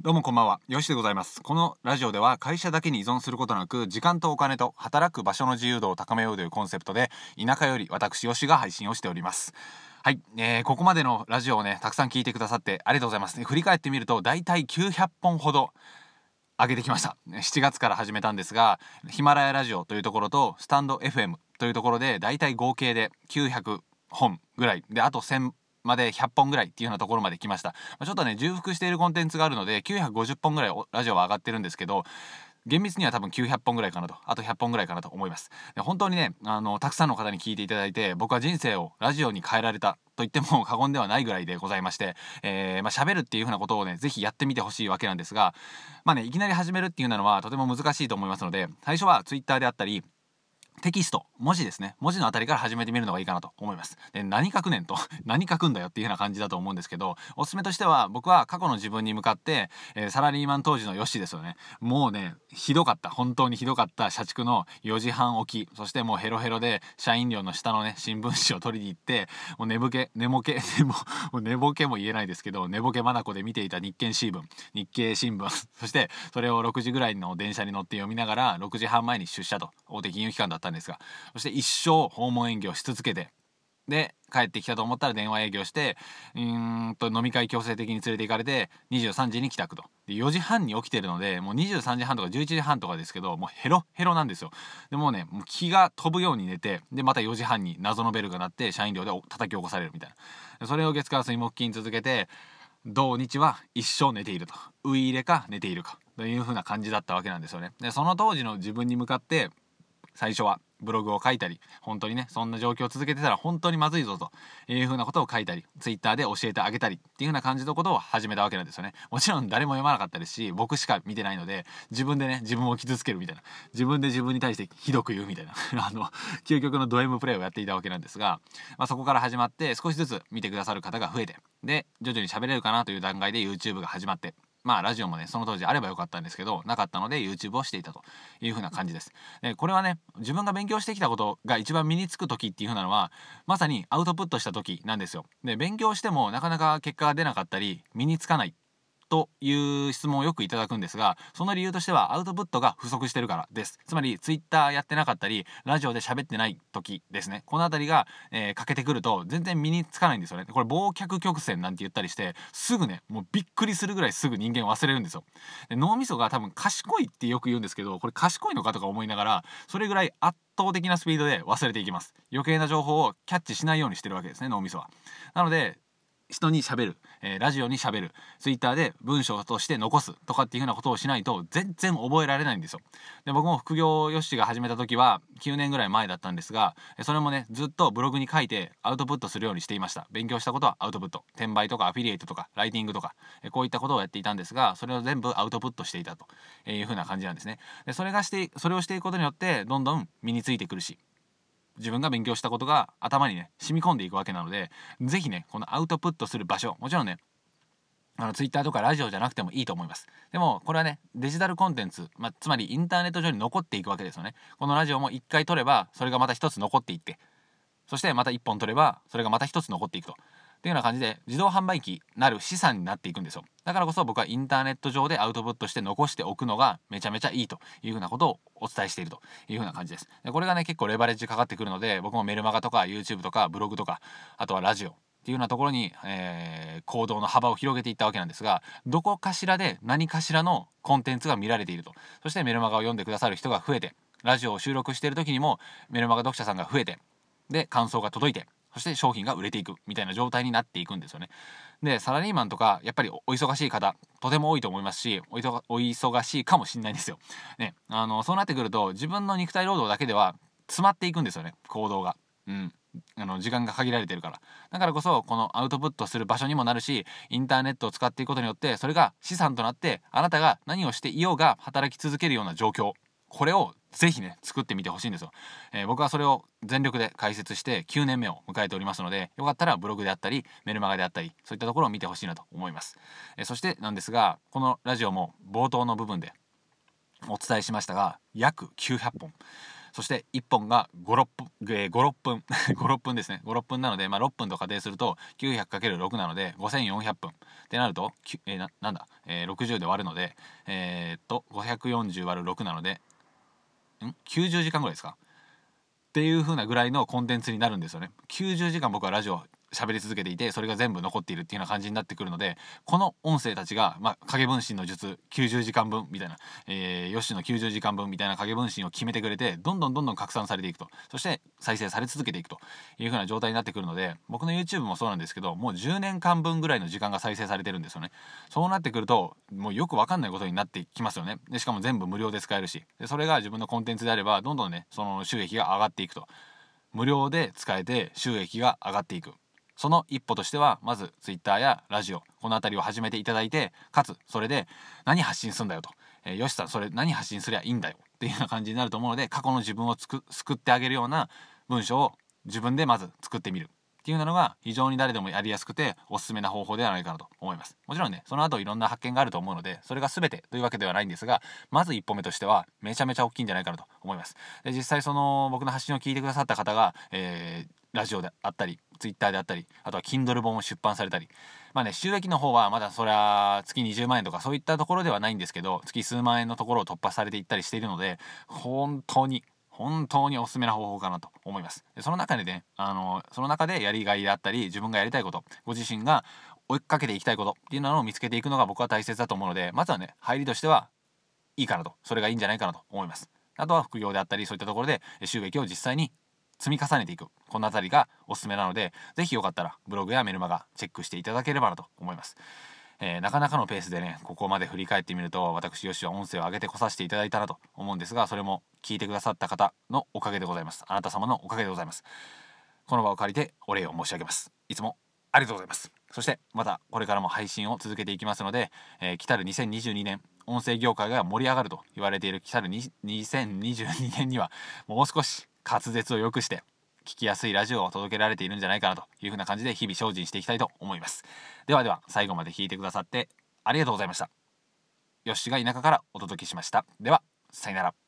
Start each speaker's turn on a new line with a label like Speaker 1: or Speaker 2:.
Speaker 1: どうもこんばんは、よしでございます。このラジオでは会社だけに依存することなく、時間とお金と働く場所の自由度を高めようというコンセプトで、田舎より私よしが配信をしております。はい、えー、ここまでのラジオをね、たくさん聞いてくださってありがとうございます。振り返ってみると、だいたい900本ほど上げてきました。7月から始めたんですが、ヒマラヤラジオというところと、スタンド FM というところで、だいたい合計で900本ぐらい。で、あと1000まで100本ぐらいっていうようなところまで来ました。ま、ちょっとね、重複しているコンテンツがあるので、950本ぐらいラジオは上がってるんですけど、厳密には多分900本ぐらいかなとあと100本ぐらいかなと思いますで本当にねあのたくさんの方に聞いていただいて僕は人生をラジオに変えられたと言っても 過言ではないぐらいでございましてえー、まあ喋るっていう風なことをね是非やってみてほしいわけなんですがまあねいきなり始めるっていうのはとても難しいと思いますので最初は Twitter であったりテキスト文字ですね。文字のあたりから始めてみるのがいいかなと思います。で何書くねんと 何書くんだよっていうような感じだと思うんですけどおすすめとしては僕は過去の自分に向かって、えーサラリーマン当時のヨッシですよね。もうねひどかった。本当にひどかった社畜の4時半起き。そしてもうヘロヘロで社員寮の下のね新聞紙を取りに行ってもう寝ぼけ寝ぼけ でももう寝ぼけも言えないですけど寝ぼけ眼で見ていた日経新聞日経新聞。そしてそれを6時ぐらいの電車に乗って読みながら6時半前に出社と大手金融機関だったんですがそして一生訪問営業し続けてで帰ってきたと思ったら電話営業してうんと飲み会強制的に連れて行かれて23時に帰宅と。で4時半に起きてるのでもう23時半とか11時半とかですけどもうヘロヘロなんですよ。でもうねもう気が飛ぶように寝てでまた4時半に謎のベルが鳴って社員寮で叩き起こされるみたいな。それを月火水木金続けて土日は一生寝ていると。ウイ入れか寝ているか。という風な感じだったわけなんですよね。でその当時の自分に向かって最初はブログを書いたり本当にねそんな状況を続けてたら本当にまずいぞというふうなことを書いたりツイッターで教えてあげたりっていうふうな感じのことを始めたわけなんですよね。もちろん誰も読まなかったですし僕しか見てないので自分でね自分を傷つけるみたいな自分で自分に対してひどく言うみたいな あの究極のド M プレイをやっていたわけなんですが、まあ、そこから始まって少しずつ見てくださる方が増えてで徐々に喋れるかなという段階で YouTube が始まってまあラジオもねその当時あればよかったんですけどなかったので YouTube をしていたという風な感じです。でこれはね自分が勉強してきたことが一番身につく時っていうふうなのはまさにアウトプットした時なんですよ。で勉強してもなかなか結果が出なかったり身につかない。という質問をよくいただくんですがその理由としてはアウトプットが不足してるからです。つまりツイッターやってなかったりラジオで喋ってない時ですね。この辺りが、えー欠けてくると全然身につかないんですよね。これ忘却曲線なんて言ったりしてすぐねもうびっくりするぐらいすぐ人間忘れるんですよ。で脳みそが多分賢いってよく言うんですけどこれ賢いのかとか思いながらそれぐらい圧倒的なスピードで忘れていきます。余計な情報をキャッチしないようにしてるわけですね脳みそは。なので人に喋る、えーラジオに喋る。ツイッターで文章として残すとかっていうふうなことをしないと全然覚えられないんですよ。で僕も副業よしが始めた時は9年ぐらい前だったんですがそれもねずっとブログに書いてアウトプットするようにしていました。勉強したことはアウトプット。転売とかアフィリエイトとかライティングとかえこういったことをやっていたんですがそれを全部アウトプットしていたというふうな感じなんですね。でそれがしてそれをしていくことによってどんどん身についてくるし自分が勉強したことが頭にね染み込んでいくわけなので是非ねこのアウトプットする場所もちろんねあのツイッターとかラジオじゃなくてもいいと思いますでもこれはねデジタルコンテンツ、まあ、つまりインターネット上に残っていくわけですよねこのラジオも一回撮ればそれがまた一つ残っていってそしてまた一本取ればそれがまた一つ残っていくと。っていうような感じで自動販売機なる資産になっていくんですよ。だからこそ僕はインターネット上でアウトプットして残しておくのがめちゃめちゃいいというふうなことをお伝えしているというふうな感じです。でこれがね結構レバレッジかかってくるので僕もメルマガとか YouTube とかブログとかあとはラジオっていうようなところに、えー行動の幅を広げていったわけなんですがどこかしらで何かしらのコンテンツが見られていると。そしてメルマガを読んでくださる人が増えてラジオを収録している時にもメルマガ読者さんが増えてで感想が届いてそして商品が売れていくみたいな状態になっていくんですよね。でサラリーマンとかやっぱりお忙しい方とても多いと思いますしおいお忙しいかもしれないんですよ。ねあのそうなってくると自分の肉体労働だけでは詰まっていくんですよね行動が。うんあの時間が限られてるからだからこそこのアウトプットする場所にもなるしインターネットを使っていくことによってそれが資産となってあなたが何をしていようが働き続けるような状況これをぜひね作ってみてほしいんですよ、えー僕はそれを全力で解説して9年目を迎えておりますのでよかったらブログであったりメルマガであったりそういったところを見てほしいなと思います、えーそしてなんですがこのラジオも冒頭の部分でお伝えしましたが約900本。そして1本が56分、えー、56分 56分ですね。56分なので、まあ、6分と仮定すると 900×6 なので5400分。ってなると、えー、ななんだ、えー、60で割るのでえー、っと540割る6なのでん？90時間ぐらいですか？っていうふうなぐらいのコンテンツになるんですよね。90時間僕はラジオ喋り続けていてそれが全部残っているっていうような感じになってくるのでこの音声たちが、まあ、影分身の術90時間分みたいな、えー、ヨッシーの90時間分みたいな影分身を決めてくれてどんどんどんどん拡散されていくと。そして再生され続けていくという風な状態になってくるので僕の YouTube もそうなんですけどもう10年間分ぐらいの時間が再生されてるんですよね。そうなってくるともうよくわかんないことになってきますよね。でしかも全部無料で使えるしでそれが自分のコンテンツであればどんどんねその収益が上がっていくと。無料で使えて収益が上がっていく。その一歩としてはまず Twitter やラジオこの辺りを始めていただいてかつそれで何発信するんだよと、えー、よしさんそれ何発信すりゃいいんだよ。っていうような感じになると思うので過去の自分をつく救ってあげるような文章を自分でまず作ってみる。っていうのが非常に誰でもやりやすくておすすめな方法ではないかなと思います。もちろんねその後いろんな発見があると思うのでそれが全てというわけではないんですがまず一歩目としてはめちゃめちゃ大きいんじゃないかなと思います。で実際その僕の発信を聞いてくださった方が、えー、ラジオであったり Twitter であったりあとは Kindle 本を出版されたり。まあね収益の方はまだそれは月20万円とかそういったところではないんですけど月数万円のところを突破されていったりしているので本当に本当におすすめな方法かなと思います。でその中でねあのその中でやりがいであったり自分がやりたいことご自身が追いかけていきたいことっていうのを見つけていくのが僕は大切だと思うのでまずはね入りとしてはいいかなと。それがいいんじゃないかなと思います。あとは副業であったりそういったところで収益を実際に積み重ねていくこの辺りがおすすめなので是非よかったらブログやメルマガチェックしていただければなと思います。えー、なかなかのペースでねここまで振り返ってみると私よしは音声を上げてこさせていただいたなと思うんですがそれも聞いてくださった方のおかげでございます。あなた様のおかげでございます。この場を借りてお礼を申し上げます。いつもありがとうございます。そしてまたこれからも配信を続けていきますので、えー、来たる2022年音声業界が盛り上がると言われている来たる2022年にはもう少し滑舌を良くして聞きやすいラジオを届けられているんじゃないかなというふうな感じで日々精進していきたいと思います。ではでは最後まで聞いてくださってありがとうございました。よしが田舎からお届けしました。ではさよなら。